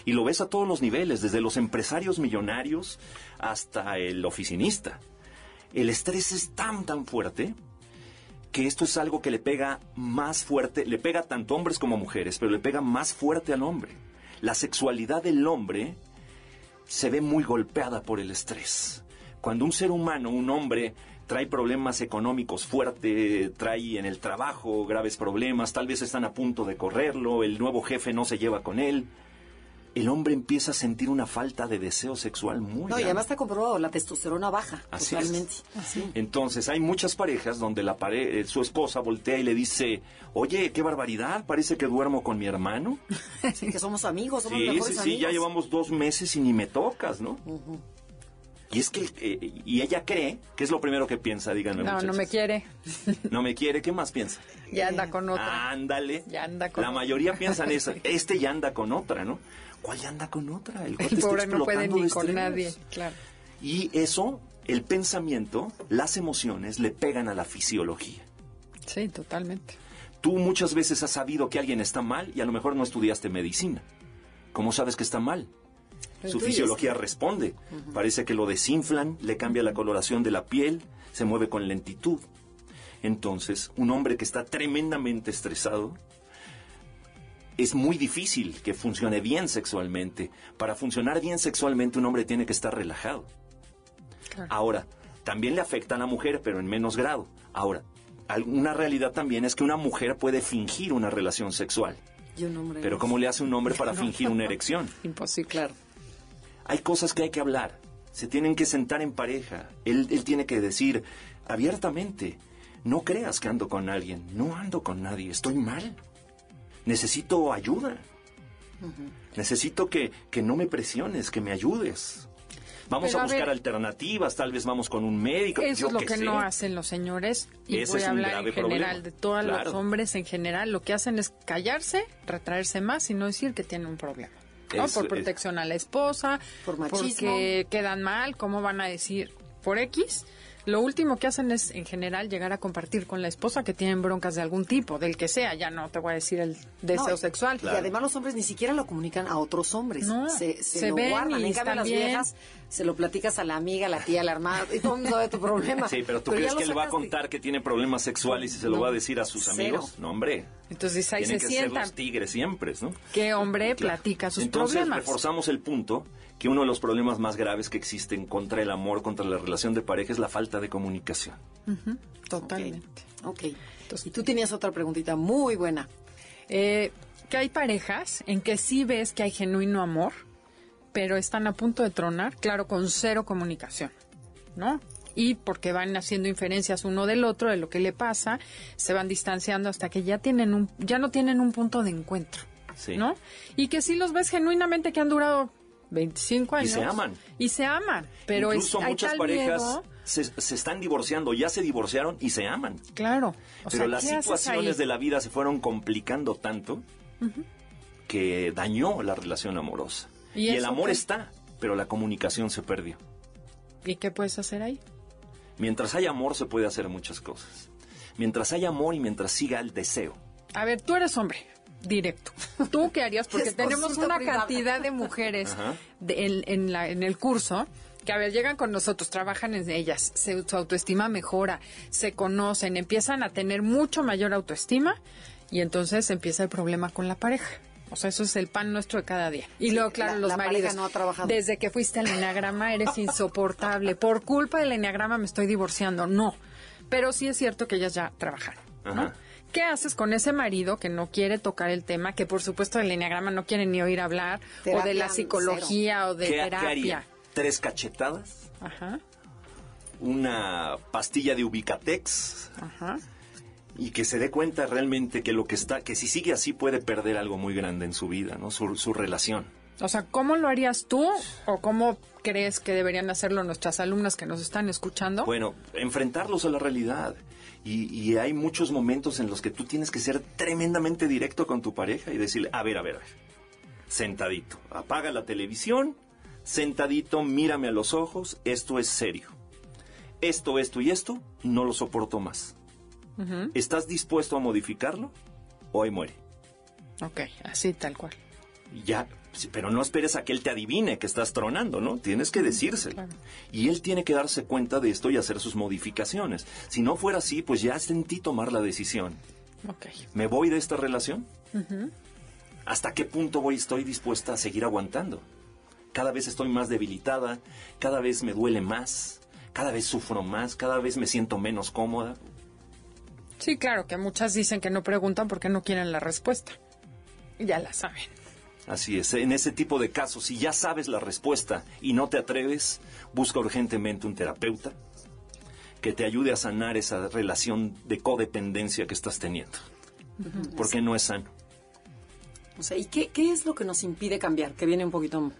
y lo ves a todos los niveles, desde los empresarios millonarios hasta el oficinista. El estrés es tan, tan fuerte que esto es algo que le pega más fuerte, le pega tanto hombres como mujeres, pero le pega más fuerte al hombre. La sexualidad del hombre se ve muy golpeada por el estrés. Cuando un ser humano, un hombre, trae problemas económicos fuertes, trae en el trabajo graves problemas, tal vez están a punto de correrlo, el nuevo jefe no se lleva con él, el hombre empieza a sentir una falta de deseo sexual muy No, y además está comprobado, la testosterona baja Así totalmente. Entonces, hay muchas parejas donde la pare eh, su esposa voltea y le dice, oye, qué barbaridad, parece que duermo con mi hermano. sí, que somos amigos, somos sí, sí, Sí, ya llevamos dos meses y ni me tocas, ¿no? Y es que, eh, y ella cree, que es lo primero que piensa, díganme. No, no me quiere. No me quiere, ¿qué más piensa? Ya anda con otra. Ándale. Ya anda con La otra. mayoría piensan eso. Este ya anda con otra, ¿no? ¿Cuál ya anda con otra? El está pobre no puede ni con nadie. Claro. Y eso, el pensamiento, las emociones, le pegan a la fisiología. Sí, totalmente. Tú muchas veces has sabido que alguien está mal y a lo mejor no estudiaste medicina. ¿Cómo sabes que está mal? Su fisiología responde. Parece que lo desinflan, le cambia la coloración de la piel, se mueve con lentitud. Entonces, un hombre que está tremendamente estresado, es muy difícil que funcione bien sexualmente. Para funcionar bien sexualmente, un hombre tiene que estar relajado. Claro. Ahora, también le afecta a la mujer, pero en menos grado. Ahora, una realidad también es que una mujer puede fingir una relación sexual. Y un hombre Pero. ¿cómo le hace un hombre para fingir una erección? Imposible. Claro. Hay cosas que hay que hablar. Se tienen que sentar en pareja. Él, él tiene que decir abiertamente, no creas que ando con alguien. No ando con nadie. Estoy mal. Necesito ayuda. Necesito que, que no me presiones, que me ayudes. Vamos Pero a a buscar ver- alternativas, tal vez vamos con un médico. Eso yo es lo que no hacen los señores y Ese voy a hablar en general problema. de todos los hombres en general. Lo que hacen es callarse, retraerse más y no decir que tienen un problema. ¿No? Por es- protección a la esposa, Por machismo. porque quedan mal, ¿cómo van a decir? Por X. Lo último que hacen es, en general, llegar a compartir con la esposa que tienen broncas de algún tipo, del que sea. Ya no te voy a decir el deseo No, sexual. Y además los hombres ni siquiera lo comunican a otros hombres. No, se, se se lo ven guardan. y En cambio, las viejas se lo platicas a la amiga, a la tía, a la hermana, y todo el mundo sabe tu problema. Sí, pero ¿tú ya crees que él va a contar que tiene problemas sexuales y se lo va a decir a sus Cero. amigos? No, hombre. Entonces ahí Tienen se que ser los tigres siempre, ¿no? ¿Qué hombre Claro. platica sus Entonces, problemas? reforzamos el punto que uno de los problemas más graves que existen contra el amor, contra la relación de pareja, es la falta de comunicación. Totalmente. Ok. Y tú tenías otra preguntita muy buena. Eh, que hay parejas en que sí ves que hay genuino amor, pero están a punto de tronar, claro, con cero comunicación, ¿no? Y porque van haciendo inferencias uno del otro de lo que le pasa, se van distanciando hasta que ya tienen un, ya no tienen un punto de encuentro, Sí. ¿no? Y que sí los ves genuinamente que han durado 25 Y años. se aman. Y se aman, pero es, Incluso hay muchas tal parejas miedo, se, se están divorciando, ya se divorciaron y se aman. claro. O Pero sea, las ¿qué haces situaciones de la vida se fueron complicando tanto que dañó la relación amorosa. ¿Y Y, el amor qué? está, pero la comunicación se perdió. ¿Y qué puedes hacer ahí? Mientras hay amor se puede hacer muchas cosas. Mientras hay amor y mientras siga el deseo. A ver, tú eres hombre, directo. ¿Tú qué harías? Porque tenemos una privada. cantidad de mujeres de- en, en la- en el curso que, a ver, llegan con nosotros, trabajan en ellas, se- su autoestima mejora, se conocen, empiezan a tener mucho mayor autoestima y entonces empieza el problema con la pareja. O sea, eso es el pan nuestro de cada día. Y Sí, luego, claro, la- los la maridos. no ha trabajado. Desde que fuiste al enneagrama eres insoportable. Por culpa del enneagrama me estoy divorciando. No. Pero sí es cierto que ellas ya trabajaron. ¿no? ¿Qué haces con ese marido que no quiere tocar el tema, que por supuesto del enneagrama no quiere ni oír hablar, o de la psicología o de ¿Qué, qué terapia? haría? ¿Tres cachetadas? Ajá, ¿Una pastilla de Ubicatex? ajá. y que se dé cuenta realmente que lo que está, que si sigue así puede perder algo muy grande en su vida, ¿no? Su, su relación. O sea, ¿cómo lo harías tú o cómo crees que deberían hacerlo nuestras alumnas que nos están escuchando? Bueno, enfrentarlos a la realidad. Y, y hay muchos momentos en los que tú tienes que ser tremendamente directo con tu pareja y decirle, a ver, a ver, a ver, sentadito, apaga la televisión, sentadito, mírame a los ojos, esto es serio. Esto, esto y esto, no lo soporto más. ¿Estás dispuesto a modificarlo? O ahí muere. Ok, así tal cual. Ya, pero no esperes a que él te adivine que estás tronando, ¿no? Tienes que decírselo. Claro. Y él tiene que darse cuenta de esto y hacer sus modificaciones. Si no fuera así, pues ya sentí tomar la decisión. Ok. ¿Me voy de esta relación? ¿Hasta qué punto voy estoy dispuesta a seguir aguantando? Cada vez estoy más debilitada, cada vez me duele más, cada vez sufro más, cada vez me siento menos cómoda. Sí, claro, que muchas dicen que no preguntan porque no quieren la respuesta. Ya la saben. Así es, en ese tipo de casos, si ya sabes la respuesta y no te atreves, busca urgentemente un terapeuta que te ayude a sanar esa relación de codependencia que estás teniendo. Porque no es sano. O sea, ¿y qué, qué es lo que nos impide cambiar? Que viene un poquito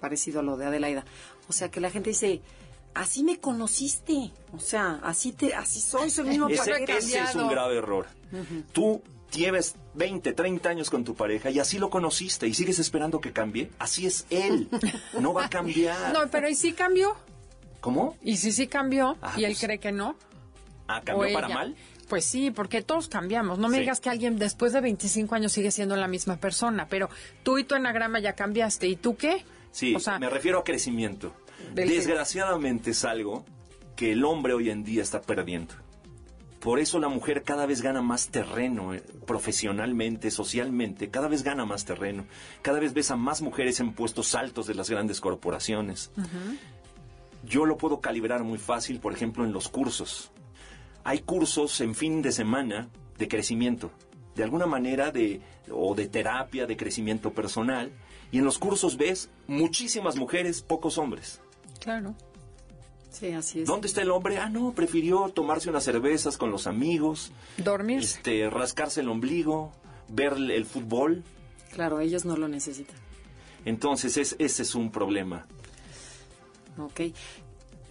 parecido a lo de Adelaida. O sea, que la gente dice, así me conociste. O sea, así te, así soy, soy el mismo ese es un grave error. Tú lleves 20, 30 años con tu pareja y así lo conociste y sigues esperando que cambie. Así es él. No va a cambiar. No, pero ¿y si cambió? ¿Cómo? ¿Y si sí cambió? Ah, y él pues, cree que no. ¿Ah, ¿O cambió para mal? Pues sí, porque todos cambiamos. No me Sí. digas que alguien después de 25 años sigue siendo la misma persona, pero tú y tu enagrama ya cambiaste. ¿Y tú qué? Sí, O sea, me refiero a crecimiento. Desgraciadamente es algo que el hombre hoy en día está perdiendo. Por eso la mujer cada vez gana más terreno, eh, profesionalmente, socialmente, cada vez gana más terreno. Cada vez ves a más mujeres en puestos altos de las grandes corporaciones. Yo lo puedo calibrar muy fácil, por ejemplo, en los cursos. Hay cursos en fin de semana de crecimiento, de alguna manera de o de terapia, de crecimiento personal, y en los cursos ves muchísimas mujeres, pocos hombres. claro. Sí, así es. ¿Dónde está el hombre? Ah, no, prefirió tomarse unas cervezas con los amigos, Dormir. este, rascarse el ombligo, ver el, el fútbol. Claro, ellos no lo necesitan. Entonces, es, ese es un problema. Ok.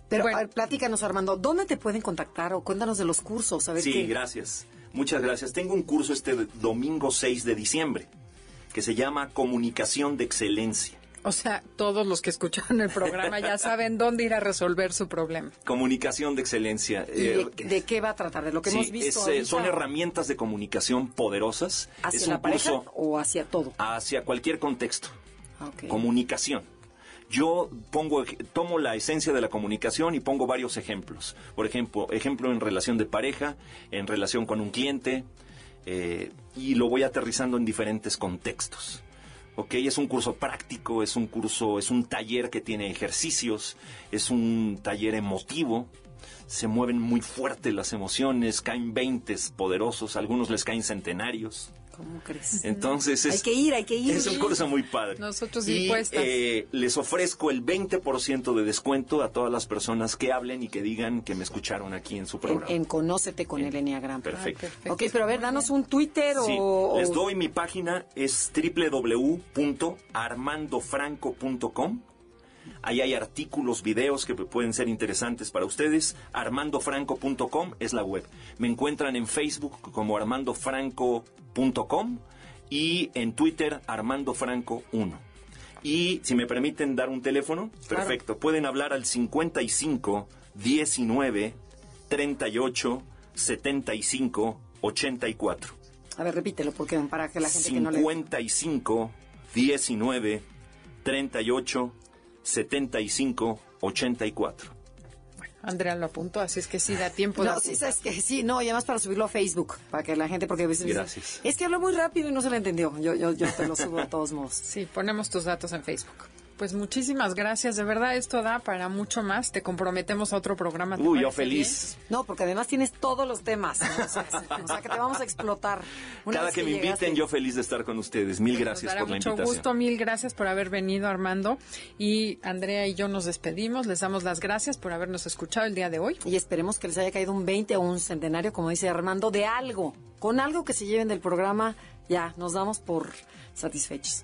Pero Bueno. a ver, platícanos, Armando, ¿dónde te pueden contactar o cuéntanos de los cursos? A ver Sí, qué- gracias. Muchas gracias. Tengo un curso este domingo 6 de diciembre que se llama Comunicación de Excelencia. O sea, todos los que escucharon el programa ya saben dónde ir a resolver su problema. Comunicación de Excelencia. ¿Y de, Eh, de qué va a tratar? ¿De lo que sí, hemos visto es, eh, son herramientas de comunicación poderosas. ¿Hacia es un la pareja curso o hacia todo? hacia cualquier contexto. Ok. Comunicación. Yo pongo, tomo la esencia de la comunicación y pongo varios ejemplos. Por ejemplo, ejemplo en relación de pareja, en relación con un cliente, eh, y lo voy aterrizando en diferentes contextos. ¿Ok? Es un curso práctico, es un curso, es un taller que tiene ejercicios, es un taller emotivo. Se mueven muy fuerte las emociones, caen veintes poderosos, algunos les caen centenarios. ¿Cómo crees? Entonces es, Hay que ir, hay que ir. es un curso muy padre. Nosotros y eh, les ofrezco el 20% de descuento a todas las personas que hablen y que digan que me escucharon aquí en su En, programa. en Conócete con el Enneagrama. Perfecto. perfecto. Ok, pero a ver, danos un Twitter Sí, o... les doy mi página, es www.armandofranco.com. Ahí hay artículos, videos que pueden ser interesantes para ustedes. armandofranco.com es la web. Me encuentran en Facebook como armandofranco.com y en Twitter armandofranco1. Y si me permiten dar un teléfono, perfecto. Pueden hablar al 55 19 38 75 84. A ver, repítelo, porque para que la gente que no le... 55 19 38 75 84. Andrea lo apuntó, así es que sí da tiempo de No, sí, sabes que sí, no, y además para subirlo a Facebook, para que la gente, porque a veces dicen, Gracias. es que habló muy rápido y no se lo entendió. Yo, yo, yo te lo subo de todos modos. Sí, ponemos tus datos en Facebook. Pues muchísimas gracias, de verdad esto da para mucho más. Te comprometemos a otro programa. ¿te Uy, yo feliz. No, porque además tienes todos los temas. ¿no? O, sea, o sea, que te vamos a explotar. Una Cada que me llegaste- inviten, yo feliz de estar con ustedes. Mil Nos gracias dará por la mucho invitación. gusto, mil gracias por haber venido, Armando. Y Andrea y yo nos despedimos, les damos las gracias por habernos escuchado el día de hoy. Y esperemos que les haya caído un 20 o un centenario, como dice Armando, de algo. Con algo que se lleven del programa, ya nos damos por satisfechos.